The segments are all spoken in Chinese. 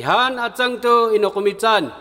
Ihan at sang tu inokumitan.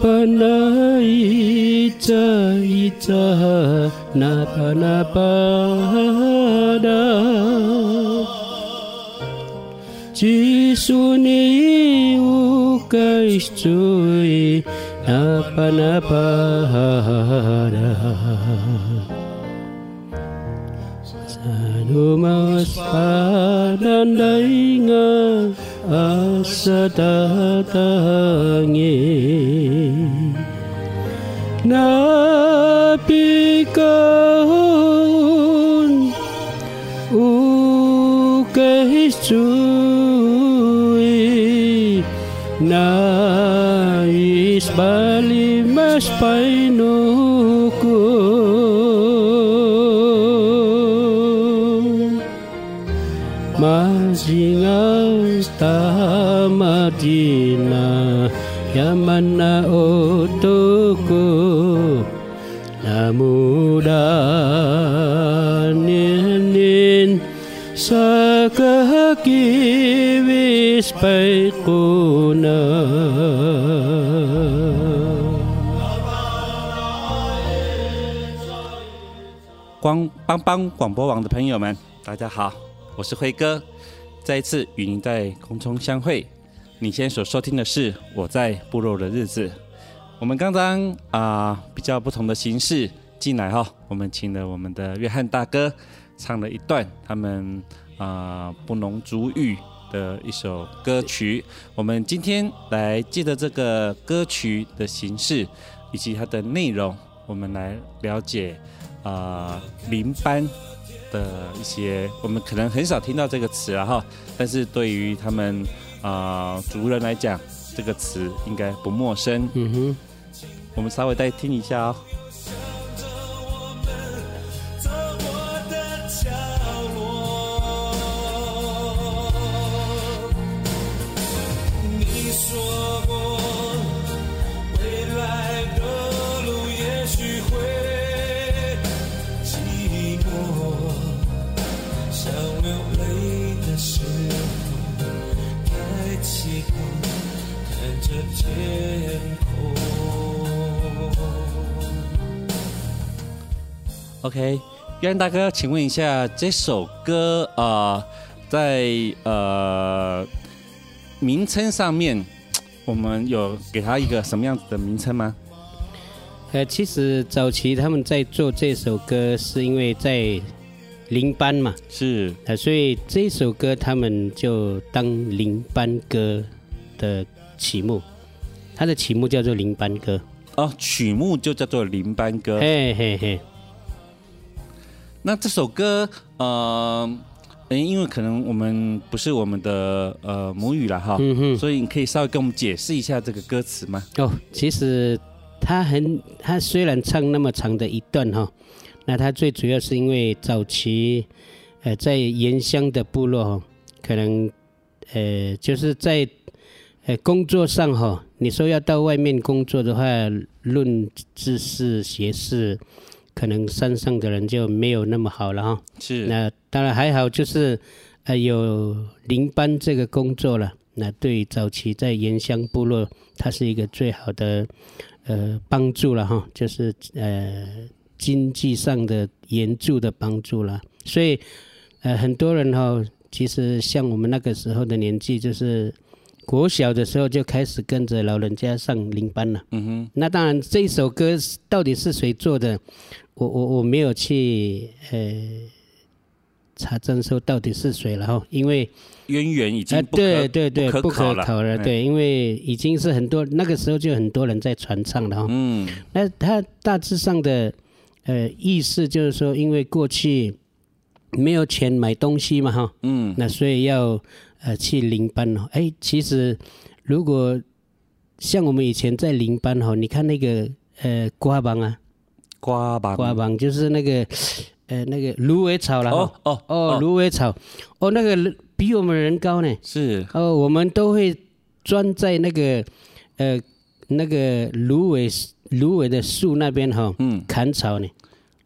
巴那伊扎伊扎，那巴那巴达，基苏尼 asadatangi napikon ukehistui nais balimas painun Yamana otoku Namudanin Sakaki wispaiquna 光帮帮广播网的朋友们，大家好。我是辉哥，再一次与您在空中相会。你现在所收听的是我在部落的日子。我们刚刚啊、比较不同的形式进来哈、我们请了我们的约翰大哥唱了一段他们啊、呃、布农族语的一首歌曲。我们今天来借着这个歌曲的形式以及它的内容，我们来了解啊灵班。的一些，我们可能很少听到这个词啊哈，但是对于他们啊、呃、族人来讲，这个词应该不陌生。嗯哼，我们稍微再听一下哦。OK，约翰大哥，请问一下，这首歌啊、呃，在呃名称上面，我们有给他一个什么样子的名称吗？呃，其实早期他们在做这首歌，是因为在零班嘛，是，呃，所以这首歌他们就当零班歌的曲目，它的曲目叫做零班歌。哦，曲目就叫做零班歌。嘿嘿嘿。那这首歌，呃，因为可能我们不是我们的呃母语了哈，嗯哼，所以你可以稍微跟我们解释一下这个歌词吗？哦，其实他很，他虽然唱那么长的一段哈，那他最主要是因为早期，呃，在原乡的部落哈，可能，呃，就是在呃工作上哈，你说要到外面工作的话，论知识学识，可能山上的人就没有那么好了哈。是。那当然还好，就是呃有领班这个工作了。那对早期在原乡部落，它是一个最好的呃帮助了哈，就是呃经济上的援助的帮助了。所以呃很多人哈，其实像我们那个时候的年纪，就是国小的时候就开始跟着老人家上领班了。嗯哼。那当然这一首歌到底是谁做的，我我我没有去呃。查证说到底是谁了哈？因为渊源已经不对对对不可考了，哎、对，因为已经是很多那个时候就很多人在传唱了哈。嗯，那他大致上的呃意思就是说，因为过去没有钱买东西嘛哈，嗯，那所以要呃去领班哦。哎，其实如果像我们以前在领班哈，你看那个呃瓜棒啊，瓜棒瓜棒就是那个。呃，那个芦苇草了哦哦哦，芦苇草哦，那个比我们人高呢。是哦，我们都会钻在那个呃那个芦苇芦苇的树那边哈，嗯，砍草呢。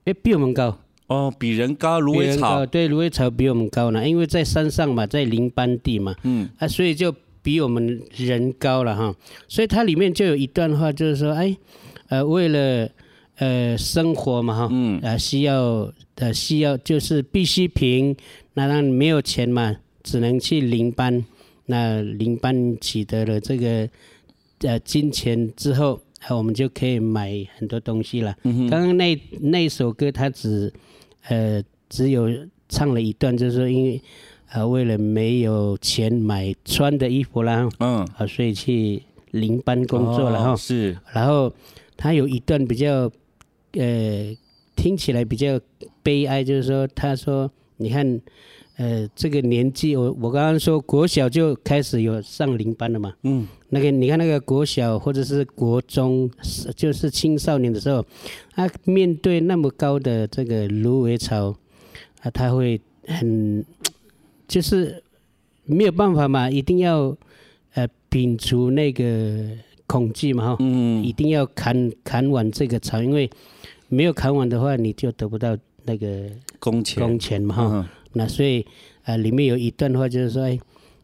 哎，比我们高哦，比人高，芦苇草对，芦苇草比我们高呢，因为在山上嘛，在林班地嘛，嗯啊，所以就比我们人高了哈。所以它里面就有一段话，就是说，哎，呃，为了呃生活嘛哈，嗯啊，需要。呃，需要就是必需品，那当然没有钱嘛，只能去林班。那林班取得了这个呃金钱之后，我们就可以买很多东西了。刚刚、嗯、那那首歌，它只呃只有唱了一段，就是说因为呃为了没有钱买穿的衣服啦，嗯，啊，所以去领班工作了哈。哦、是，然后他有一段比较呃。听起来比较悲哀，就是说，他说，你看，呃，这个年纪，我我刚刚说国小就开始有上零班了嘛，嗯，那个你看那个国小或者是国中，就是青少年的时候，他面对那么高的这个芦苇草，啊，他会很，就是没有办法嘛，一定要呃摒除那个恐惧嘛，哈，嗯，一定要砍砍完这个草，因为。没有砍完的话，你就得不到那个工钱工钱嘛哈。那所以啊、呃，里面有一段话就是说，哎，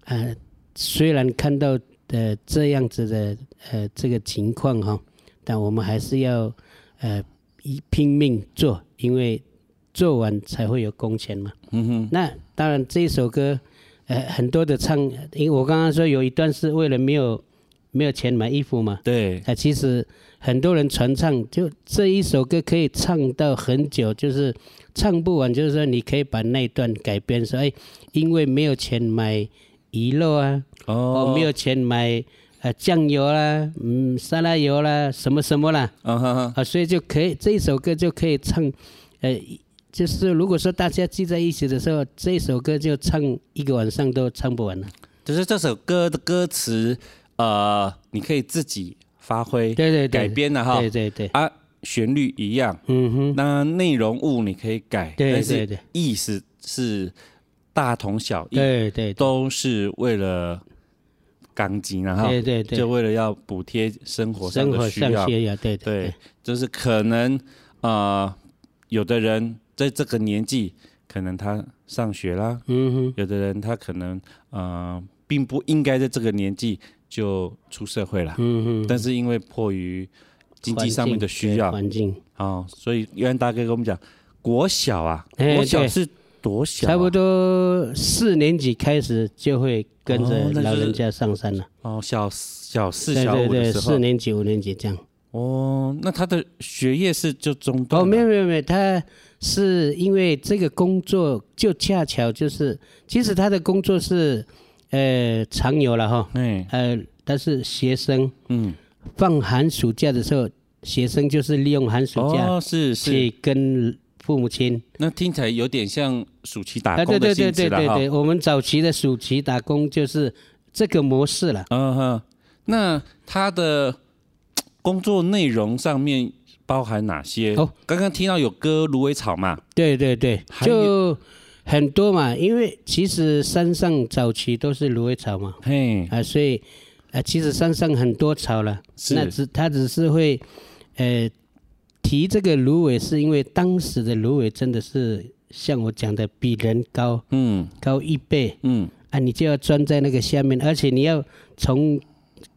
呃，虽然看到的这样子的呃这个情况哈，但我们还是要呃一拼命做，因为做完才会有工钱嘛。嗯哼。那当然这一首歌呃很多的唱，因为我刚刚说有一段是为了没有没有钱买衣服嘛。对。啊、呃，其实。很多人传唱，就这一首歌可以唱到很久，就是唱不完。就是说，你可以把那一段改编说，哎，因为没有钱买鱼肉啊，哦，没有钱买呃酱油啦，嗯，沙拉油啦，什么什么啦，啊哈哈，啊，所以就可以这一首歌就可以唱，呃，就是如果说大家聚在一起的时候，这一首歌就唱一个晚上都唱不完了。就是这首歌的歌词，呃，你可以自己。发挥对对对，改编的哈，对对对。啊，旋律一样，嗯哼，那内容物你可以改，对对对，意思是大同小异，对对，都是为了钢筋然后，对对对，就为了要补贴生活上的需要，对对，就是可能啊，有的人在这个年纪，可能他上学啦，嗯哼，有的人他可能啊，并不应该在这个年纪。就出社会了，嗯嗯，但是因为迫于经济上面的需要，环境啊、哦，所以元大哥跟我们讲，国小啊，国小是多小、啊？差不多四年级开始就会跟着老人家上山了。哦，小小四、小五的时候，四年级、五年级这样。哦，那他的学业是就中断？哦，没有没有没有，他是因为这个工作就恰巧就是，其实他的工作是。呃，常有了哈，嗯，呃，但是学生，嗯，放寒暑假的时候，学生就是利用寒暑假，哦，是是，去跟父母亲。那听起来有点像暑期打工的性质了哈。对对对对对对，我们早期的暑期打工就是这个模式了。嗯哼，那他的工作内容上面包含哪些？哦，刚刚听到有割芦苇草嘛？对对对，就很多嘛，因为其实山上早期都是芦苇草嘛，嘿，啊，所以啊，其实山上很多草了，是。那只它只是会，呃，提这个芦苇，是因为当时的芦苇真的是像我讲的比人高，嗯。高一倍，嗯，啊，你就要钻在那个下面，而且你要从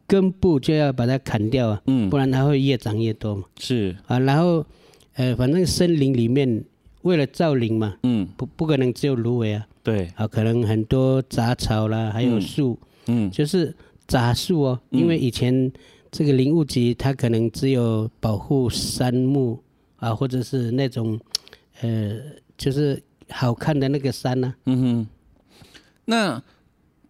根部就要把它砍掉啊，嗯。不然它会越长越多嘛，是，啊，然后呃，反正森林里面为了造林嘛，嗯，不不可能只有芦苇啊，对，啊，可能很多杂草啦，还有树，嗯。就是杂树哦，嗯。因为以前这个林务局它可能只有保护杉木啊，或者是那种呃，就是好看的那个山啊。呢、嗯哼，那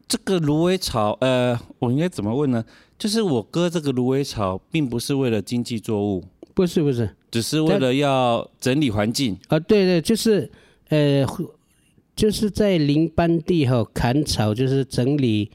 这个芦苇草，呃，我应该怎么问呢？就是我割这个芦苇草，并不是为了经济作物，不是不是，只是为了要整理环境。啊，对对，就是呃，就是在林班地哈、砍草，就是整理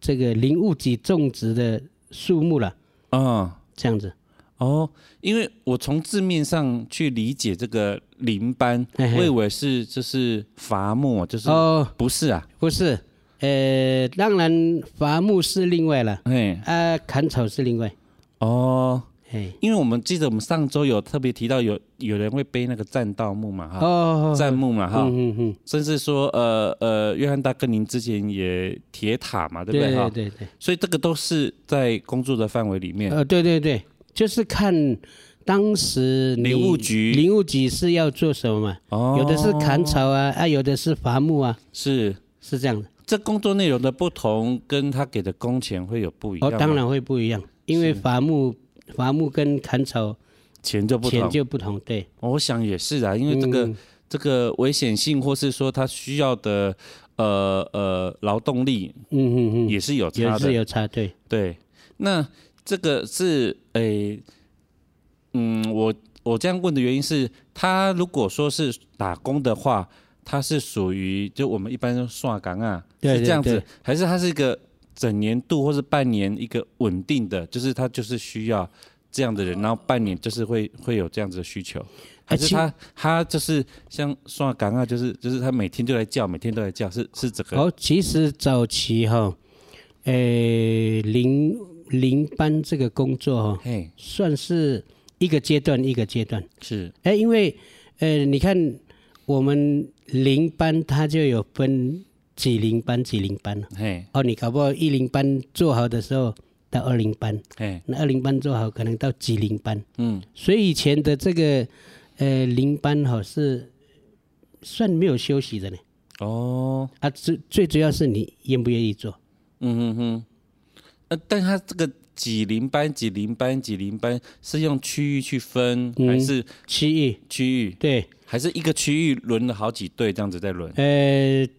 这个林务局种植的树木了，嗯，这样子。哦，因为我从字面上去理解这个林班，嘿嘿。我以为是就是伐木，就是哦，不是啊？不是，呃，当然伐木是另外了，哎，啊，砍草是另外，哦，哎，因为我们记得我们上周有特别提到有有人会背那个栈道木嘛，哈，哦，栈木嘛，哈，嗯嗯嗯，甚至说呃呃，约翰大哥您之前也铁塔嘛，对不对？对哈？对对，所以这个都是在工作的范围里面。呃，对对对，就是看当时你林务局。林务局是要做什么嘛？哦。有的是砍草啊，啊，有的是伐木啊，是。是这样的。这工作内容的不同，跟他给的工钱会有不一样哦，当然会不一样，因为伐木伐木跟砍草钱就不同。钱同。就不同，对，我想也是啊，因为这个、嗯。这个危险性，或是说他需要的呃呃劳动力，嗯嗯嗯，也是有差的。也是有差，对，对，那这个是诶，嗯，我我这样问的原因是，他如果说是打工的话，他是属于就我们一般说刷岗啊，对是这样子还是他是一个整年度或是半年一个稳定的，就是他就是需要这样的人，然后半年就是会会有这样子的需求，还是他他就是像刷岗啊，就是就是他每天都来叫，每天都来叫，是是这个。哦，其实早期哈，呃，零零班这个工作哈，嘿。算是一个阶段一个阶段，是。哎，因为呃，你看我们零班它就有分几零班几零班了嘿。哦，你搞不好一零班做好的时候到二零班，嘿。那二零班做好可能到几零班，嗯。所以以前的这个呃零班哈是算没有休息的呢。哦。啊，最最主要是你愿不愿意做。嗯嗯嗯，呃，但他这个几零班、几零班、几零班是用区域去分，嗯。还是区域。区域，对，还是一个区域轮了好几队这样子在轮？呃，其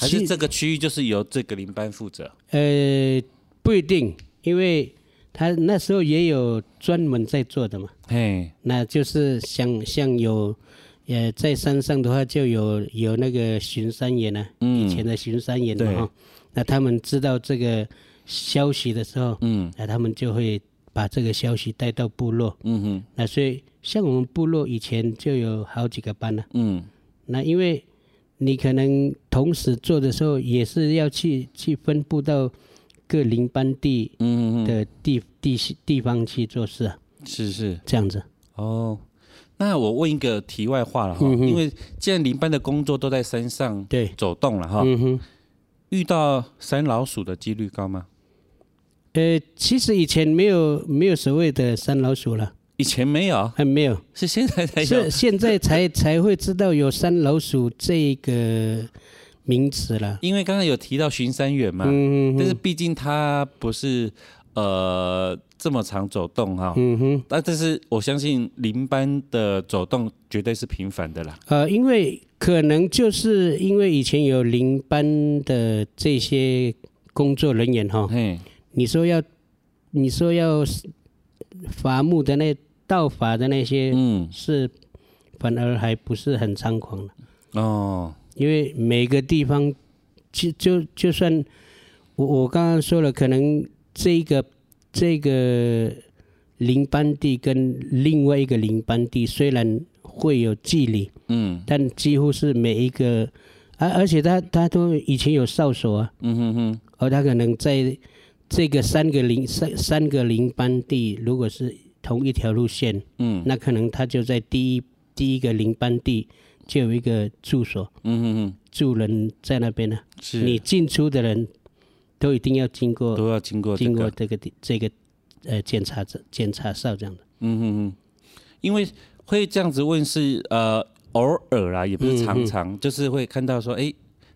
还是这个区域就是由这个零班负责？呃不一定，因为他那时候也有专门在做的嘛，嘿，那就是像像有，呃，在山上的话就有有那个巡山员啊，嗯。以前的巡山员嘛对。哈，那他们知道这个消息的时候，嗯。那他们就会把这个消息带到部落，嗯哼。那所以像我们部落以前就有好几个班呢、嗯。那因为你可能同时做的时候，也是要去去分布到各林班地的地地地方去做事啊，是是这样子。哦。那我问一个题外话了哈，嗯因为既然邻班的工作都在山上对，走动了哈，遇到山老鼠的几率高吗？呃，其实以前没有没有所谓的山老鼠了，以前没有，还没有，是现在才有是。现在才 才会知道有山老鼠这个名词了。因为刚刚有提到巡山员嘛，嗯哼，但是毕竟他不是呃这么常走动哈，嗯哼，那但是我相信林班的走动绝对是频繁的啦。呃，因为可能就是因为以前有林班的这些工作人员哈，嘿，你说要你说要伐木的那盗伐的那些嗯，是反而还不是很猖狂的，哦，因为每个地方就就就算我我刚刚说了，可能这个这个林班地跟另外一个林班地虽然会有距离，嗯，但几乎是每一个啊，而且他他都以前有哨所啊，嗯哼哼，而他可能在这个三个林三三个林班地，如果是同一条路线，嗯，那可能他就在第一第一个邻班地就有一个住所，嗯嗯嗯，住人在那边呢、啊，是。你进出的人都一定要经过，都要经过、这个、经过这个地这个呃检查这检查哨这样。的，嗯嗯嗯，因为会这样子问是呃。偶尔啦，也不是常常，嗯、就是会看到说，哎、欸，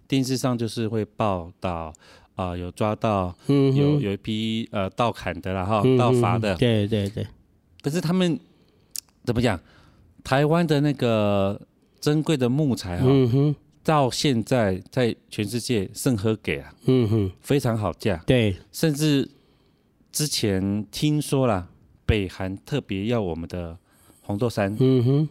电视上就是会报道啊、呃，有抓到，嗯、有有一批呃盗砍的啦，哈，盗伐的，对对对。可是他们怎么讲？台湾的那个珍贵的木材哈，到现在在全世界盛和给啊，嗯哼，非常好价，对，甚至之前听说了，北韩特别要我们的红豆杉，嗯哼。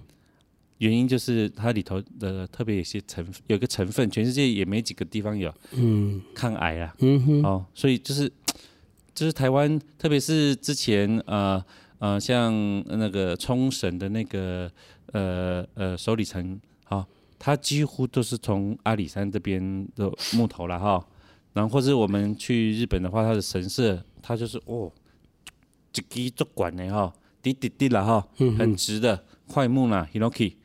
原因就是它里头的特别有些成有个成分，全世界也没几个地方有，嗯，抗癌啊，嗯哼，哦，所以就是就是台湾，特别是之前呃呃像那个冲绳的那个呃呃首里城，哈、哦，它几乎都是从阿里山这边的木头了哈、哦，然后或者我们去日本的话，它的神社，它就是哦，一基足管的哈，滴滴滴了哈，很直的快木啦，Hinoki。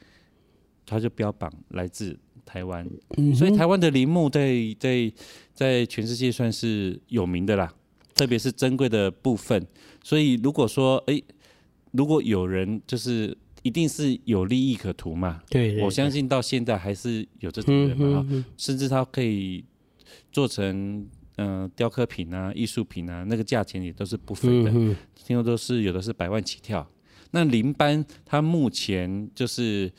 它就标榜来自台湾，嗯、所以台湾的林木在在在全世界算是有名的啦，特别是珍贵的部分。所以如果说，哎、欸，如果有人就是一定是有利益可图嘛，对，对，对，我相信到现在还是有这种人嘛，甚至他可以做成嗯、呃、雕刻品啊、艺术品啊，那个价钱也都是不菲的，听说都是有的是百万起跳。那林班他目前就是。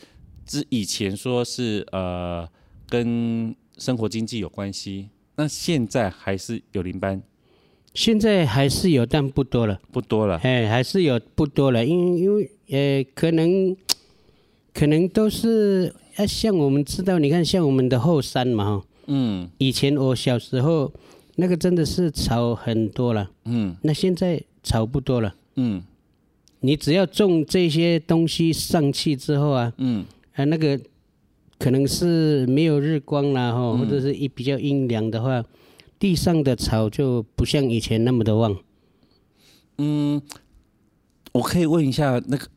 之以前说是呃跟生活经济有关系，那现在还是有林班，现在还是有，但不多了，不多了，哎，还是有不多了，因为因为呃可能 可能都是啊，像我们知道，你看像我们的后山嘛哈，嗯，以前我小时候那个真的是草很多了，嗯，那现在草不多了，嗯，你只要种这些东西上去之后啊，嗯。啊，那个可能是没有日光了，哈，或者是一比较阴凉的话，嗯、地上的草就不像以前那么的旺。嗯，我可以问一下，那个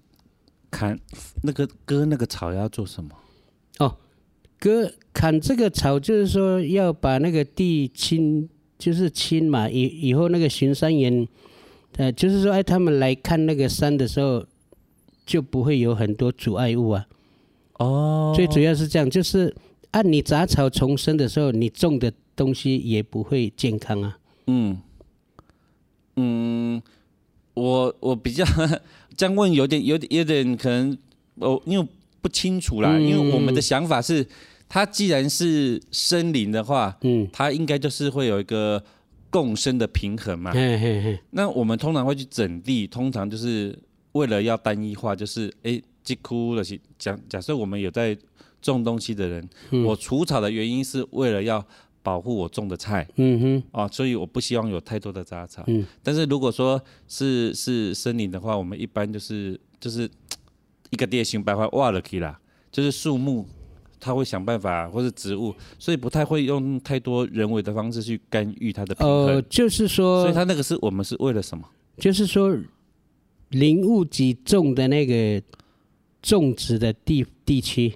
砍那个割那个草要做什么？哦，割砍这个草就是说要把那个地清，就是清嘛，以以后那个巡山员，呃，就是说哎，他们来看那个山的时候，就不会有很多阻碍物啊。哦，最主要是这样，就是按你杂草丛生的时候，你种的东西也不会健康啊。嗯嗯，我我比较这样问有点有点有点可能，我因为不清楚啦，嗯、因为我们的想法是，它既然是森林的话，嗯，它应该就是会有一个共生的平衡嘛。嘿嘿嘿，那我们通常会去整地，通常就是为了要单一化，就是哎。欸几乎的是假假设我们有在种东西的人，嗯、我除草的原因是为了要保护我种的菜，嗯哼，啊，所以我不希望有太多的杂草。嗯，但是如果说是是森林的话，我们一般就是就是一个地形白花挖了去啦，就是树木，它会想办法或是植物，所以不太会用太多人为的方式去干预它的平衡。呃，就是说，所以它那个是我们是为了什么？就是说林务局种的那个。种植的地地区，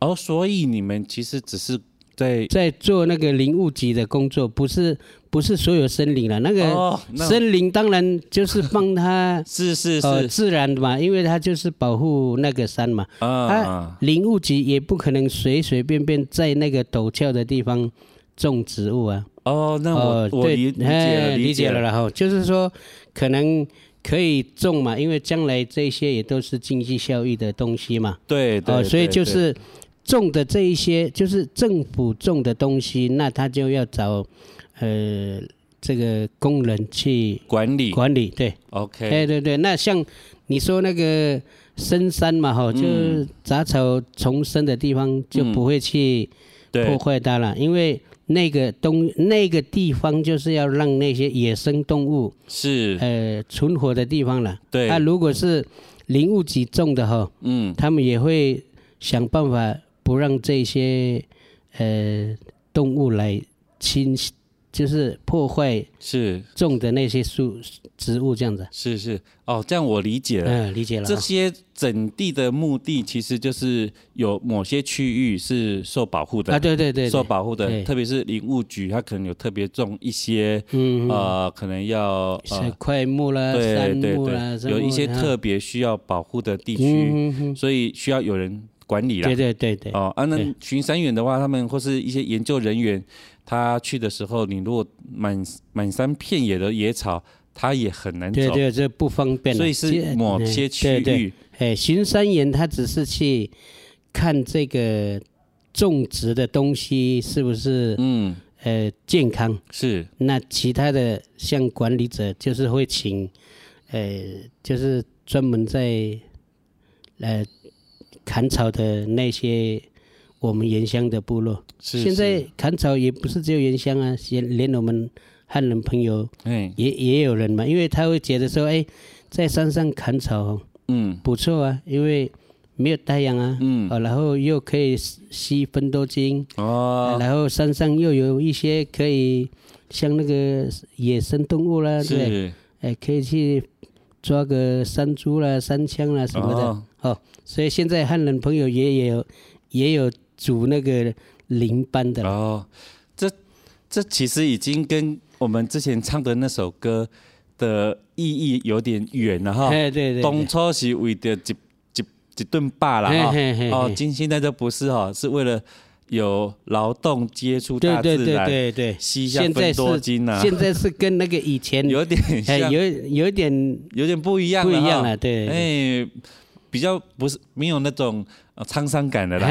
哦，所以你们其实只是在在做那个林务局的工作，不是不是所有森林了。那个森林当然就是帮他 是是是、呃、自然的嘛，因为他就是保护那个山嘛。啊，啊林务局也不可能随随便便在那个陡峭的地方种植物啊。哦，那我、我理解了，理解了，然后就是说可能。可以种嘛，因为将来这些也都是经济效益的东西嘛。对对、哦。所以就是种的这一些，就是政府种的东西，那他就要找呃这个工人去管理管理。对，OK。对对对，那像你说那个深山嘛，哈、嗯，就是杂草丛生的地方就不会去破坏它了，嗯、因为。那个东那个地方就是要让那些野生动物是呃存活的地方了。对，那、啊、如果是林务局种的哈，嗯，他们也会想办法不让这些呃动物来侵，就是破坏是。种的那些树植物这样子。是是。哦，这样我理解了。嗯，理解了。这些整地的目的其实就是有某些区域是受保护的啊，对对对，受保护的，特别是林务局，它可能有特别种一些，嗯呃，可能要呃桧木啦、杉木啦，有一些特别需要保护的地区，所以需要有人管理啦。对对对对。哦，啊，那巡山员的话，他们或是一些研究人员，他去的时候，你如果满满山遍野的野草。他也很难走，对对，这不方便。所以是某些区域，对对哎，巡山员他只是去看这个种植的东西是不是嗯呃健康是。那其他的像管理者就是会请呃就是专门在呃砍草的那些我们原乡的部落。现在砍草也不是只有原乡啊，连连我们。汉人朋友，哎，也也有人嘛，因为他会觉得说，哎，在山上砍草，嗯，不错啊，因为没有太阳啊，嗯，然后又可以吸分多精，哦，然后山上又有一些可以像那个野生动物啦，对，哎，可以去抓个山猪啦、山枪啦什么的，哦，所以现在汉人朋友也有也有组那个林班的哦，这这其实已经跟我们之前唱的那首歌的意义有点远了哈，对对对，当初是为着一一一顿罢了哈，哦，今现在这不是哈，是为了有劳动接触大自然，对对对对，吸下芬多金呐，现在是跟那个以前 有点像，有有点有点不一样，不一样了，对，哎，比较不是没有那种沧桑感的啦，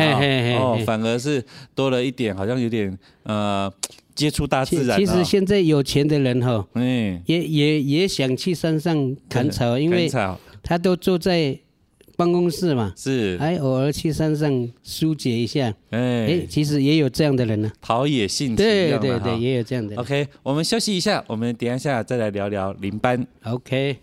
哦，反而是多了一点，好像有点呃。接触大自然。其实现在有钱的人哈，嗯，也也也想去山上砍草，因为他都坐在办公室嘛，是，还偶尔去山上疏解一下，哎，其实也有这样的人呢，陶冶性情，对对对，也有这样的人。OK，我们休息一下，我们等一下再来聊聊林班。OK。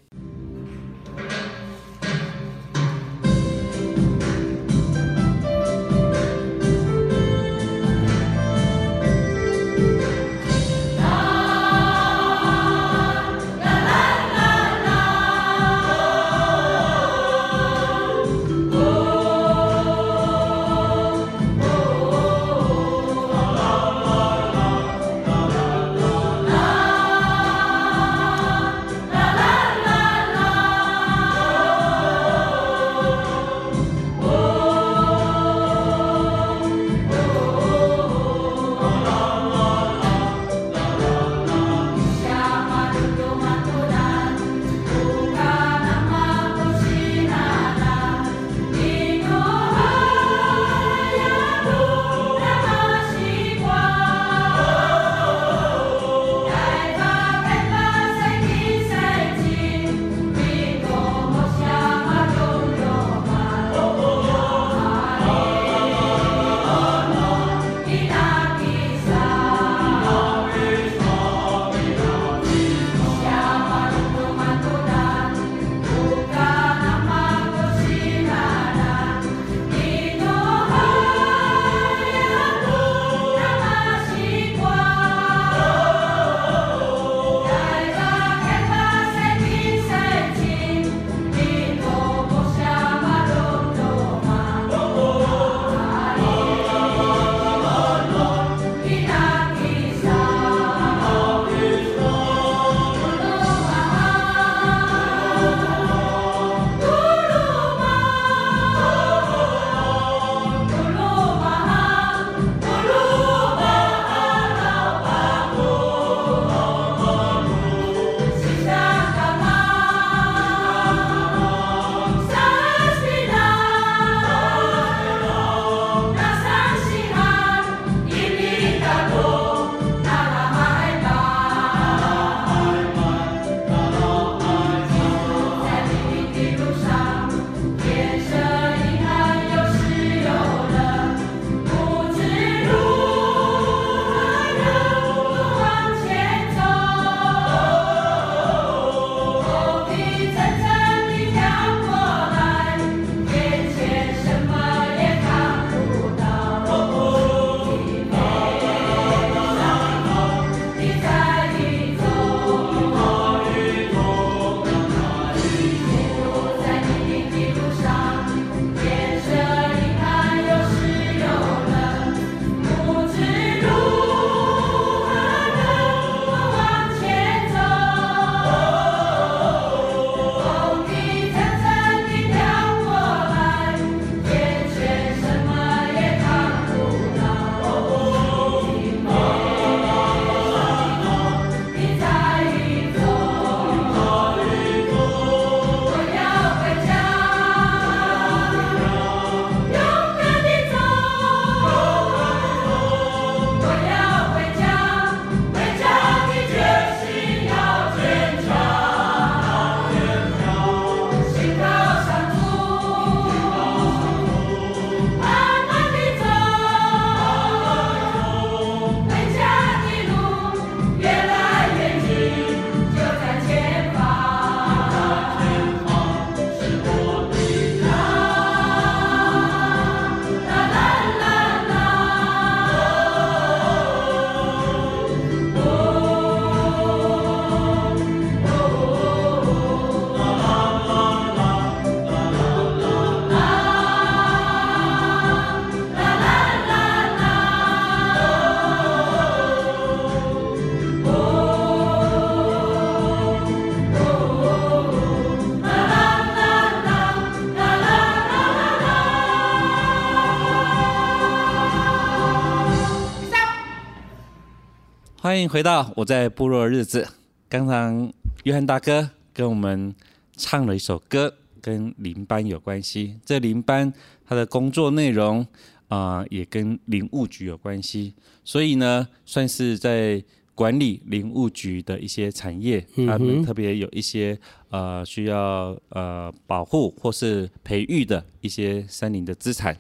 欢迎回到我在部落的日子。刚刚约翰大哥跟我们唱了一首歌，跟林班有关系。这林班他的工作内容啊、呃，也跟林务局有关系，所以呢，算是在管理林务局的一些产业，他们特别有一些呃需要呃保护或是培育的一些山林的资产。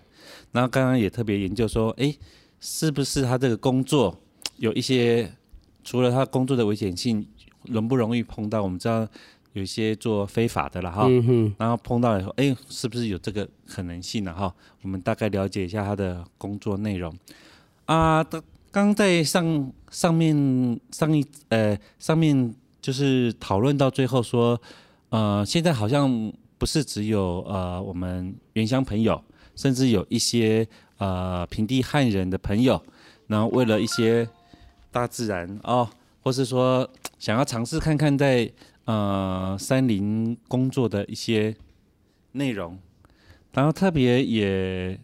然后刚刚也特别研究说，哎，是不是他这个工作？有一些除了他工作的危险性，容不容易碰到？我们知道有一些做非法的了哈，嗯、然后碰到以后，哎，是不是有这个可能性呢？哈，我们大概了解一下他的工作内容啊。刚刚在上上面上一呃上面就是讨论到最后说，呃，现在好像不是只有呃我们原乡朋友，甚至有一些呃平地汉人的朋友，然后为了一些。大自然。哦，或是说想要尝试看看在呃山林工作的一些内容，然后特别也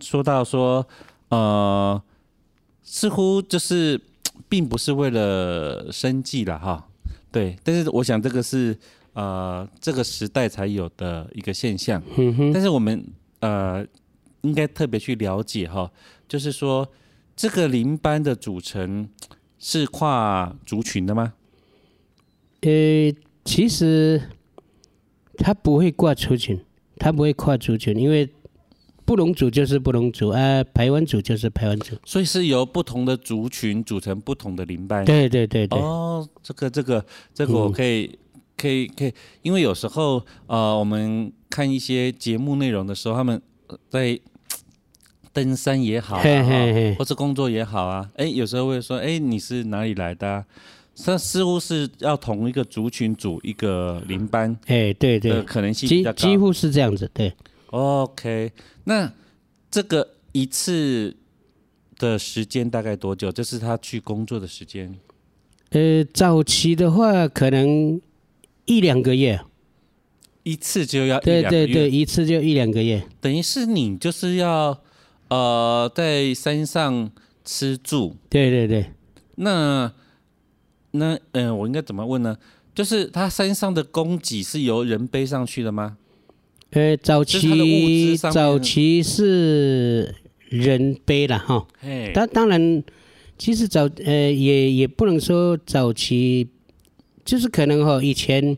说到说呃，似乎就是 并不是为了生计了哈，对，但是我想这个是呃这个时代才有的一个现象，嗯哼，但是我们呃应该特别去了解哈，就是说。这个领班的组成是跨族群的吗？呃，其实他不会跨族群，他不会跨族群，因为布隆族就是布隆族啊，排湾族就是排湾族，所以是由不同的族群组成不同的领班。对对对对。哦，这个这个这个我可以、嗯、可以可以，因为有时候呃，我们看一些节目内容的时候，他们在。登山也好、啊，嘿嘿嘿或者工作也好啊，哎，有时候会说，哎，你是哪里来的、啊？这似乎是要同一个族群组一个邻班，哎，对对，可能性比较高，几乎是这样子，对。OK，那这个一次的时间大概多久？这是他去工作的时间？呃，早期的话可能一两个月，一次就要一两个月，对对对，一次就一两个月，等于是你就是要。呃，在山上吃住，对对对。那那嗯、呃，我应该怎么问呢？就是他山上的供给是由人背上去的吗？呃，早期早期是人背了哈。哎，但当然，其实早呃也也不能说早期，就是可能哈以前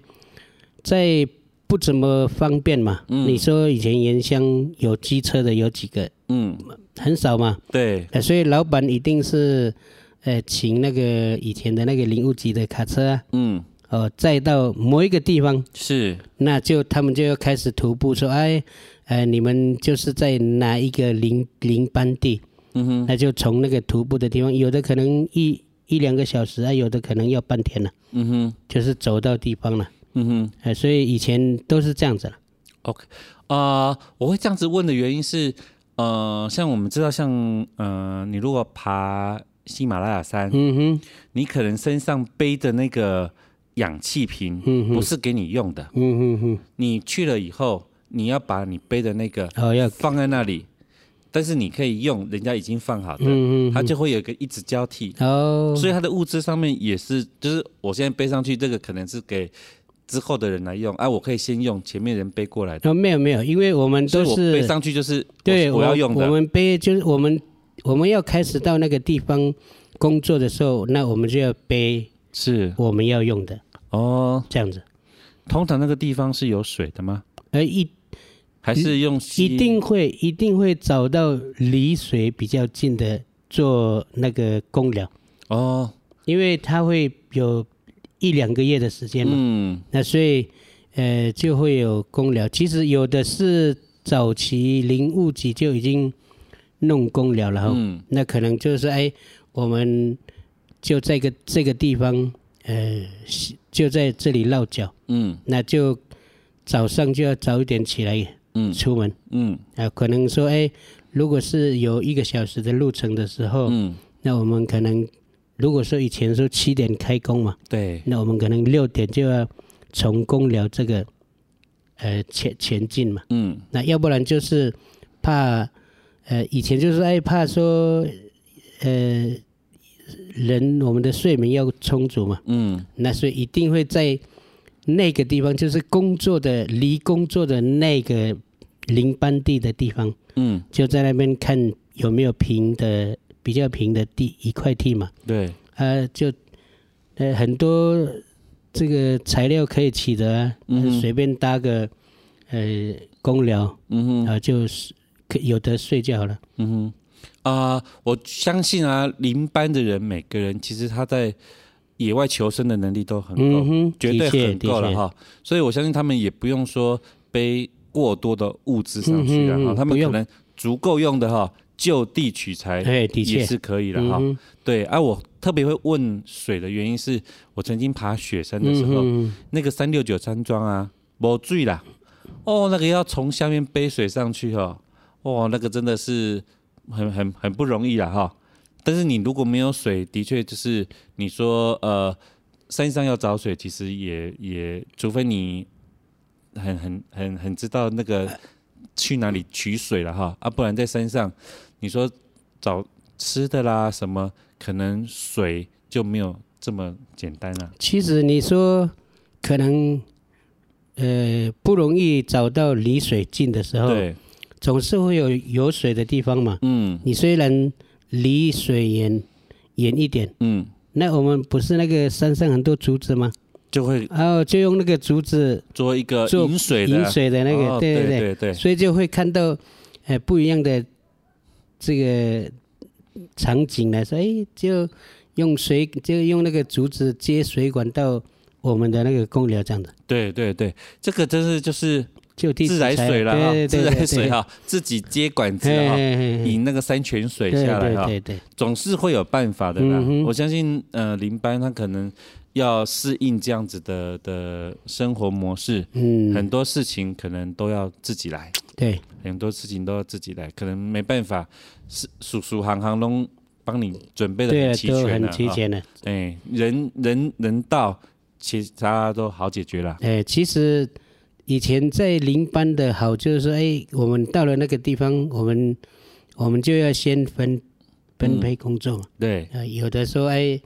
在不怎么方便嘛。嗯。你说以前原乡有机车的有几个？嗯，很少嘛。对，呃，所以老板一定是，呃，请那个以前的那个零五级的卡车啊，嗯，哦，再到某一个地方，是，那就他们就要开始徒步说，哎，呃，你们就是在哪一个零零班地，嗯哼，那就从那个徒步的地方，有的可能一一两个小时啊，有的可能要半天了，嗯哼，就是走到地方了，嗯哼，呃，所以以前都是这样子了。OK，啊，呃，我会这样子问的原因是。呃，像我们知道像，像呃，你如果爬喜马拉雅山，嗯哼，你可能身上背的那个氧气瓶，不是给你用的，嗯哼哼，你去了以后，你要把你背的那个哦要放在那里，但是你可以用，人家已经放好的，嗯哼，它就会有一个一直交替，哦，所以它的物资上面也是，就是我现在背上去这个可能是给。之后的人来用，哎、啊，我可以先用前面人背过来的。哦，没有没有，因为我们都是背上去就是对我，要用的。我们背就是我们我们要开始到那个地方工作的时候，那我们就要背是我们要用的哦，这样子。通常那个地方是有水的吗？呃，一还是用一定会一定会找到离水比较近的做那个工寮哦，因为它会有。一两个月的时间嘛，嗯，那所以，呃，就会有公疗。其实有的是早期林务局就已经弄公疗了哈，嗯，那可能就是哎，我们就在个这个地方，呃，就在这里落脚，嗯，那就早上就要早一点起来，嗯，出门，嗯，啊，可能说哎，如果是有一个小时的路程的时候，嗯，那我们可能。如果说以前说七点开工嘛，对，那我们可能六点就要从工寮这个呃前前进嘛，嗯，那要不然就是怕呃以前就是害怕说呃人我们的睡眠要充足嘛，嗯，那所以一定会在那个地方，就是工作的离工作的那个临班地的地方，嗯，就在那边看有没有平的比较平的地一块地嘛，对，呃，就呃很多这个材料可以取得啊，嗯随便搭个呃公寮嗯哼，啊，就是可有的睡觉了。嗯哼，啊、我相信啊，领班的人每个人其实他在野外求生的能力都很够，绝对很够了。哈。所以我相信他们也不用说背过多的物资上去了哈，他们可能足够用的哈，就地取材哎，的确。也是可以的哈。嗯对，啊，我特别会问水的原因是我曾经爬雪山的时候，嗯那个三六九山庄啊，没水啦，哦，那个要从下面背水上去哦，哦，那个真的是很很很不容易啦哈。但是你如果没有水，的确就是你说呃，山上要找水，其实也也，除非你很很很很知道那个去哪里取水了哈，啊，不然在山上，你说找吃的啦什么，可能水就没有这么简单了。其实你说可能呃不容易找到离水近的时候，对，总是会有有水的地方嘛。嗯你虽然离水远远一点，嗯，那我们不是那个山上很多竹子吗？就会哦就用那个竹子做一个做引水的引水的那个，哦对对对对对所以就会看到呃不一样的这个场景来说，哎，就用水就用那个竹子接水管到我们的那个公寮这样的，对对对，这个真是就是就地自来水了哈，自来水哈，自己接管子嘿哈，引那个山泉水对下来哈，对对对，总是会有办法的啦。我相信呃，林班他可能要适应这样子的的生活模式，嗯，很多事情可能都要自己来，对，很多事情都要自己来，可能没办法，是叔叔行行都帮你准备的，很齐全了哈。齐全的。哎，人人人到，其他都好解决了。哎，其实以前在领班的好，就是说，哎，我们到了那个地方，我们我们就要先分分配工作嘛。对，啊，有的时候哎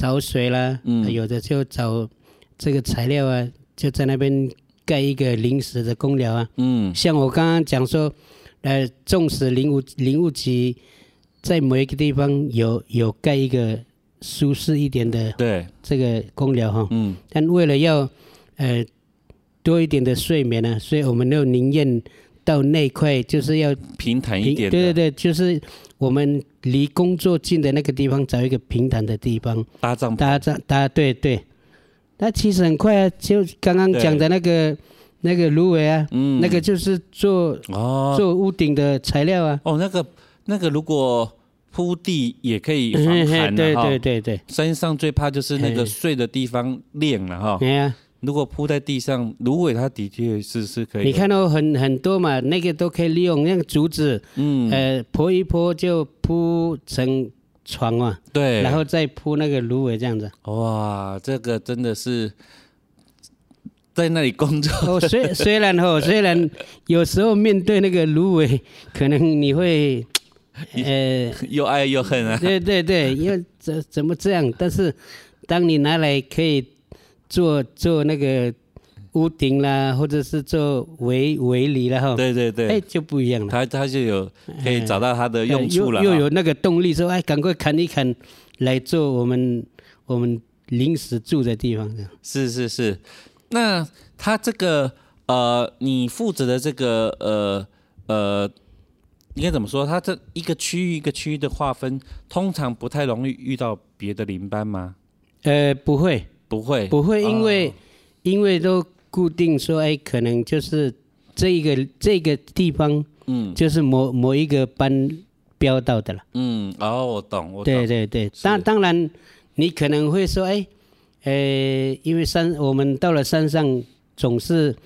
找水啦，嗯。啊有的就找这个材料啊，就在那边盖一个临时的公寮啊。嗯。像我刚刚讲说，呃，纵使林务林务局在某一个地方有有盖一个舒适一点的对，这个公寮哈，嗯。但为了要呃多一点的睡眠呢、所以我们就宁愿到那块就是要平坦一，点的，对对对，就是我们离工作近的那个地方找一个平坦的地方。搭帐篷，搭帐搭，对对。那其实很快啊，就刚刚讲的那个那个芦苇啊，嗯。那个就是做哦。做屋顶的材料啊，哦，那个那个如果铺地也可以防寒的对哈。对对对，山上最怕就是那个嘿。睡的地方裂了哈。对。呀，如果铺在地上，芦苇它的确是是可以。你，看到很很多嘛，那个都可以利用那个竹子，嗯，呃，铺一铺就铺成床嘛，对，然后再铺那个芦苇这样子。哇，这个真的是在那里工作，哦，虽虽然哦，虽然有时候面对那个芦苇，可能你会，呃，又爱又恨啊。对对对，因为怎怎么这样？但是当你拿来可以做做那个屋顶啦，或者是做围围篱啦哈，对对对，哎，就不一样了。它它就有可以找到它的用呃处了哈。又又有那个动力，说哎，赶快砍一砍，来做我们我们临时住的地方。是是是，那它这个呃，你负责的这个呃呃，应该怎么说？它这一个区域一个区域的划分，通常不太容易遇到别的邻班吗？呃，不会不会，不会，因为、哦。因为都固定说，哎，可能就是这一个这个地方，嗯。就是某某一个班标到的了。嗯，哦，我懂，我懂，对对对，当当然，你可能会说，哎，呃，因为山我们到了山上总是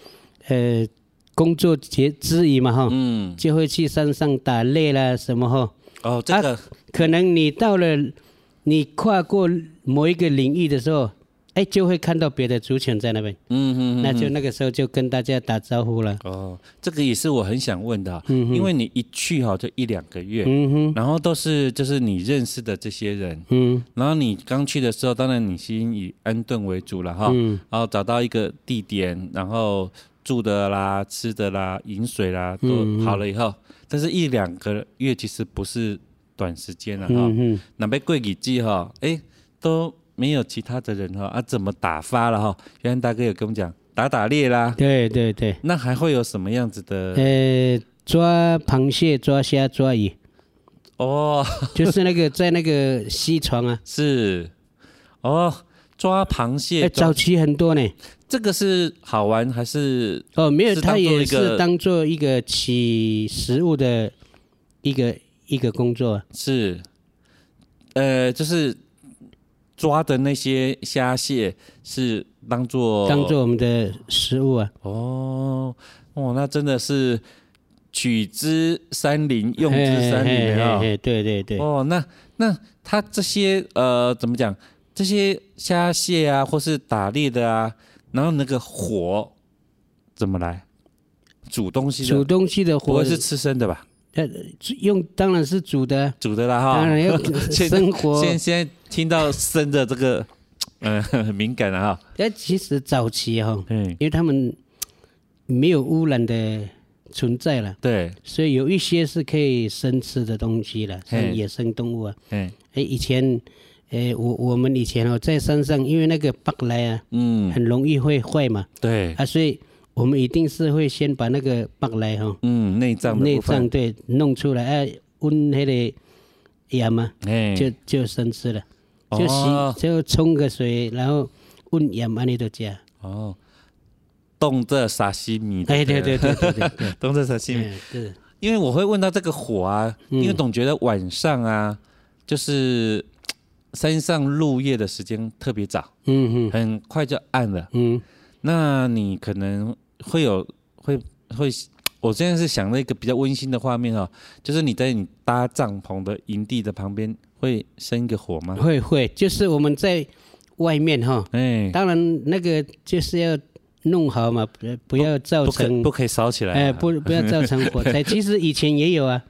呃工作节之余嘛哈，嗯，就会去山上打猎啦什么哈。哦，这个、可能你到了你跨过某一个领域的时候，哎，就会看到别的族群在那边，嗯哼，那就那个时候就跟大家打招呼了。哦，这个也是我很想问的，嗯哼。因为你一去哈就一两个月，嗯哼，然后都是就是你认识的这些人，嗯。然后你刚去的时候，当然你先以安顿为主了哈，嗯。然后找到一个地点，然后住的啦、吃的啦、饮水啦都好了以后，但是一两个月其实不是短时间了哈，嗯那边贵几季哈，哎都。没有其他的人哈啊，怎么打发了哈？原来大哥有跟我们讲打打猎啦，对对对，那还会有什么样子的？呃，抓螃蟹、抓虾、抓鱼，哦，就是那个在那个溪床啊，是哦，抓螃蟹哎，，早期很多呢。这个是好玩还是？哦，没有，它也是当做一个取食物的一个一个工作啊。是，呃，就是抓的那些虾蟹是当做当做我们的食物啊。哦哦，那真的是取之山林，用之山林啊、对对对。哦，那那它这些呃怎么讲？这些虾蟹啊，或是打猎的啊，然后那个火怎么来煮东西的？煮东西的火不是吃生的吧？呃用当然是煮的啊，煮的啦哈。当然要 生活。现现在听到生的这个，嗯、呃，很敏感了哈。但，其实早期哈，嗯，因为他们没有污染的存在了，对，所以有一些是可以生吃的东西了，像野生动物啊。嗯哎，以前，哎，我我们以前哦，在山上，因为那个北来啊，嗯，很容易会坏嘛，对，啊，所以我们一定是会先把那个北来哈，嗯，内脏的内脏对弄出来，哎，温那个盐嘛，哎，就就生吃了，就洗哦就冲个水，然后温盐安尼都加。哦，冻这沙西米，哎，对对对对对对，冻这沙西米。嗯对，因为我会问到这个火啊，嗯。因为总觉得晚上啊，就是山上入夜的时间特别早，嗯嗯。很快就暗了。嗯，那你可能会有会会，我现在是想了一个比较温馨的画面哦，就是你在你搭帐篷的营地的旁边会生一个火吗？会会，就是我们在外面哈，哎，当然那个就是要弄好嘛，不不要造成不可以烧起来啊？哎，不不要造成火 灾。其实以前也有啊，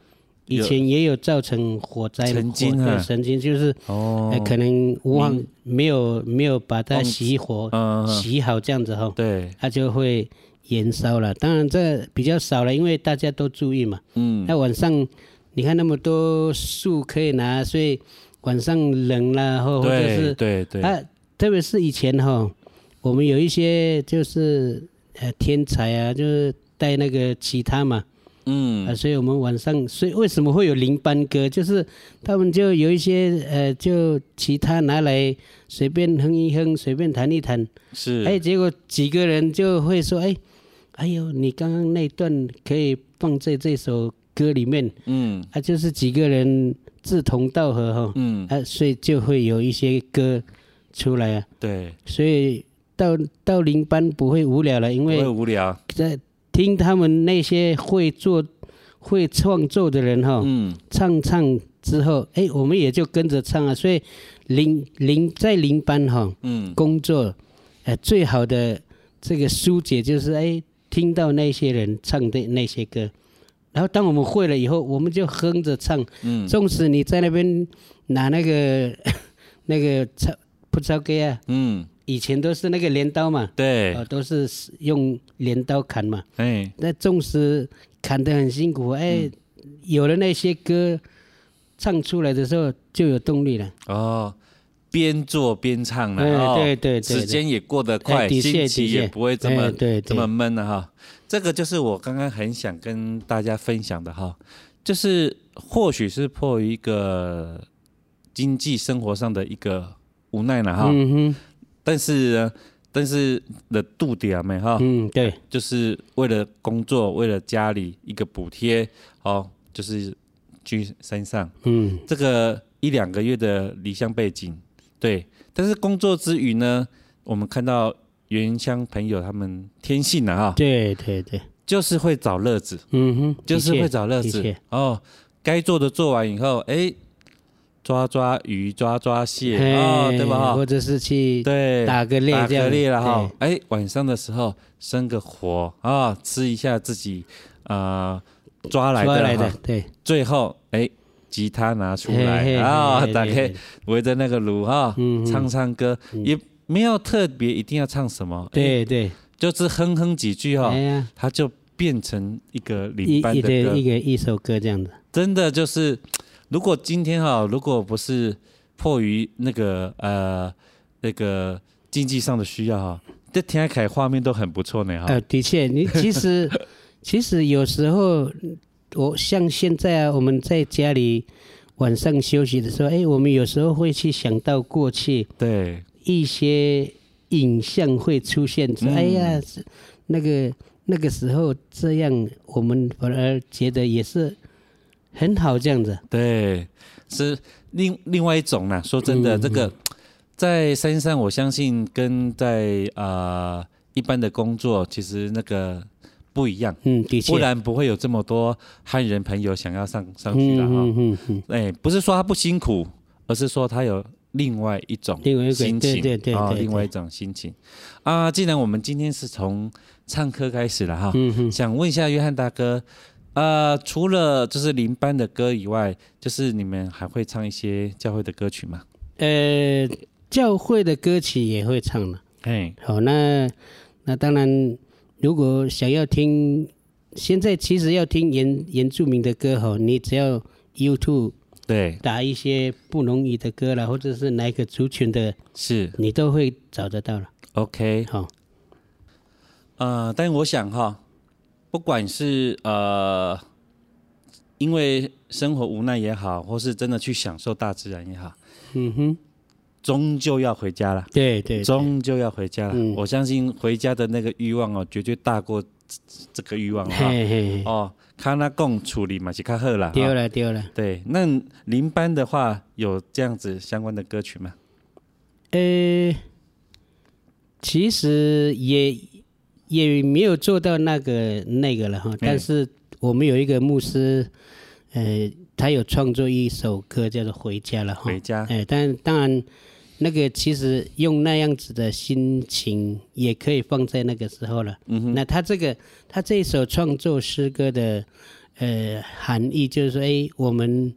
以前也有造成火灾的，曾经啊曾经就是哦呃，可能忘没有没有把它熄火嗯，嗯洗好这样子哈，对，它就会燃烧了。当然这比较少了，因为大家都注意嘛。嗯，那晚上你看那么多树可以拿，所以晚上冷了或或者是对对，啊，特别是以前哈，我们有一些就是呃天才啊，就是带那个吉他嘛，嗯啊，所以我们晚上，所以为什么会有零班歌？就是他们就有一些呃，就吉他拿来随便哼一哼，随便弹一弹，是，哎，结果几个人就会说，哎，哎呦，你刚刚那段可以放在这首歌里面，嗯。啊，就是几个人志同道合哈，嗯，啊，所以就会有一些歌出来啊。对，所以到到领班不会无聊了，因不会为无聊，在听他们那些会做、会创作的人哈、嗯。唱唱之后，哎，我们也就跟着唱啊。所以领领在领班哈嗯，工作，哎，最好的这个疏解就是哎，听到那些人唱的那些歌，然后当我们会了以后，我们就哼着唱。嗯纵使你在那边拿那个 那个操不着歌啊。嗯，以前都是那个镰刀嘛，对呃，，都是用镰刀砍嘛。哎，那纵使砍得很辛苦，哎，有了那些歌唱出来的时候，就有动力了。哦，边做边唱了，对对对对。时间也过得快，心情也不会这么这么闷了哈。这个就是我刚刚很想跟大家分享的哈，就是或许是迫于一个经济生活上的一个无奈了哈，嗯哼，但是呢，但是的度点没哈，嗯，对，就是为了工作，为了家里一个补贴，哦，就是去山上。嗯，这个一两个月的离乡背景，对，但是工作之余呢，我们看到原乡朋友他们天性啊，哈，对对对，就是会找乐子，嗯哼，就是会找乐子。哦。该做的做完以后，哎，抓抓鱼、抓抓蟹嘿哦，对吧？或者是去对打个猎打个猎了哈。对。哎，晚上的时候生个火啊，吃一下自己呃抓来的抓来的哈，对，最后哎，吉他拿出来啊，打开围着那个炉哈唱唱歌，嗯。也没有特别一定要唱什么，哎，对对，就是哼哼几句哈它就变成一个一领班的歌。一个一。首歌这样子，真的就是，如果今天哈，如果不是迫于那个呃那个经济上的需要哈，这听起来画面都很不错呢哈。呃，的确，你其实 其实有时候我像现在啊，我们在家里晚上休息的时候，哎，我们有时候会去想到过去对，一些影像会出现，说嗯哎呀，那个那个时候这样，我们反而觉得也是很好这样子。对，是另另外一种呢。说真的，嗯这个在山上，我相信跟在呃一般的工作，其实那个不一样，嗯，的确，不然不会有这么多汉人朋友想要上上去了哈。嗯嗯嗯，哎，不是说他不辛苦，而是说他有另外一种心情，对对对啊，对另外一种心情啊。既然我们今天是从唱歌开始了哈，想问一下约翰大哥，呃，除了就是领班的歌以外，就是你们还会唱一些教会的歌曲吗？呃，教会的歌曲也会唱了。哎，好，那那当然，如果想要听，现在其实要听原原住民的歌哈，你只要 YouTube 对，打一些布农语的歌啦，或者是哪一个族群的，是。你都会找得到了。OK，好，呃，但我想哈，不管是呃，因为生活无奈也好，或是真的去享受大自然也好，嗯哼，终究要回家了。对对，对终究要回家了。嗯我相信回家的那个欲望哦，绝对大过这这个欲望哈。哦，看他共处理嘛是较好啦。丢了丢了。对，那林班的话有这样子相关的歌曲吗？呃，其实也也没有做到那个那个了哈，但是我们有一个牧师，呃，他有创作一首歌叫做《回家》了哈。回家哎，但当然，那个其实用那样子的心情也可以放在那个时候了。嗯哼，那他这个他这一首创作诗歌的呃含义就是说，哎，我们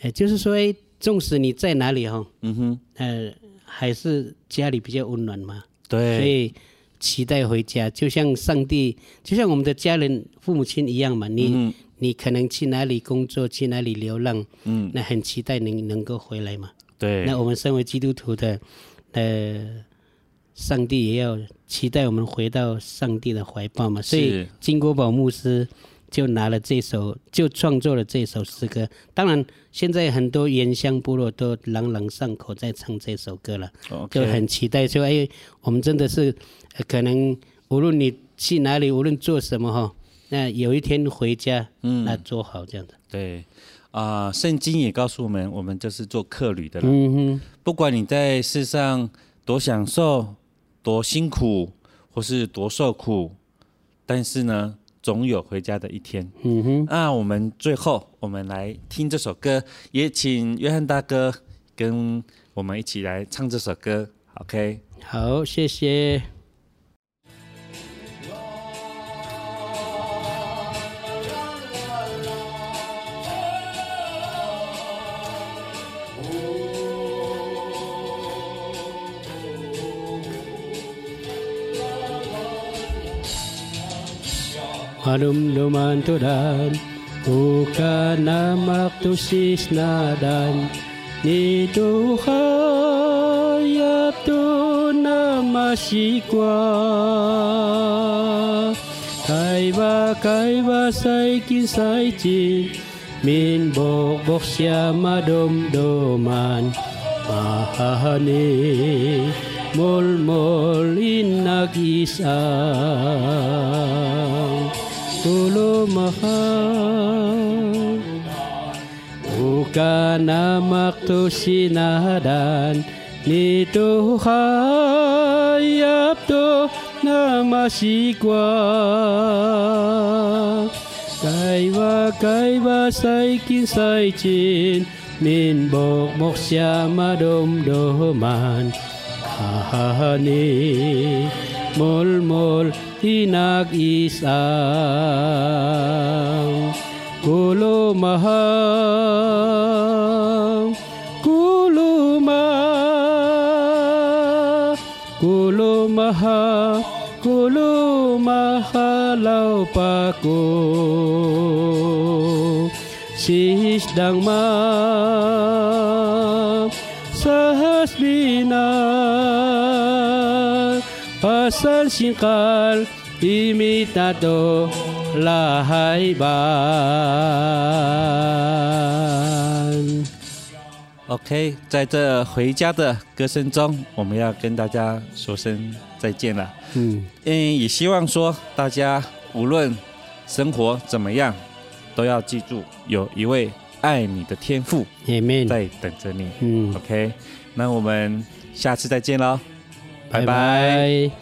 呃就是说，哎，纵使你在哪里哈，嗯哼，呃，还是家里比较温暖嘛，对所，以期待回家，就像上帝，就像我们的家人、父母亲一样嘛。你、嗯你可能去哪里工作，去哪里流浪，嗯，那很期待能能够回来嘛。对，那我们身为基督徒的，呃，上帝也要期待我们回到上帝的怀抱嘛。所以金国宝牧师就拿了这首，就创作了这首诗歌。当然，现在很多原乡部落都朗朗上口在唱这首歌了。就 OK，很期待说，哎，我们真的是，呃可能无论你去哪里，无论做什么哈，那有一天回家，嗯那做好这样的。对啊，圣经也告诉我们，我们就是做客旅的啦。嗯哼，不管你在世上多享受、多辛苦，或是多受苦，但是呢，总有回家的一天。嗯哼，那我们最后，我们来听这首歌，也请约翰大哥跟我们一起来唱这首歌。OK，好，谢谢。Malum lumantudan Bukan namak tusis nadan. Ni hayat tu nama sikwa Kaiba kaiba saikin saicin Min bok bok siya madom doman. Mahani mol mol inag-isang Tulo mahal Bukan amak tu sinadan Nito hayap to nama sikwa. Kaiwa kaiwa, saikin saicin min bok mok siama dom doman. ahane mol-mol tinag-isang kulo kuluma kulumaha kulumahalaw pa ko sihisdang ma sahasbinang singkal imitado lahay ban.，OK，在这回家的歌声中，我们要跟大家说声再见了。嗯，嗯，也希望说大家无论生活怎么样，都要记住有一位爱你的天父 Amen 在等着你。嗯，OK，那我们下次再见喽，拜拜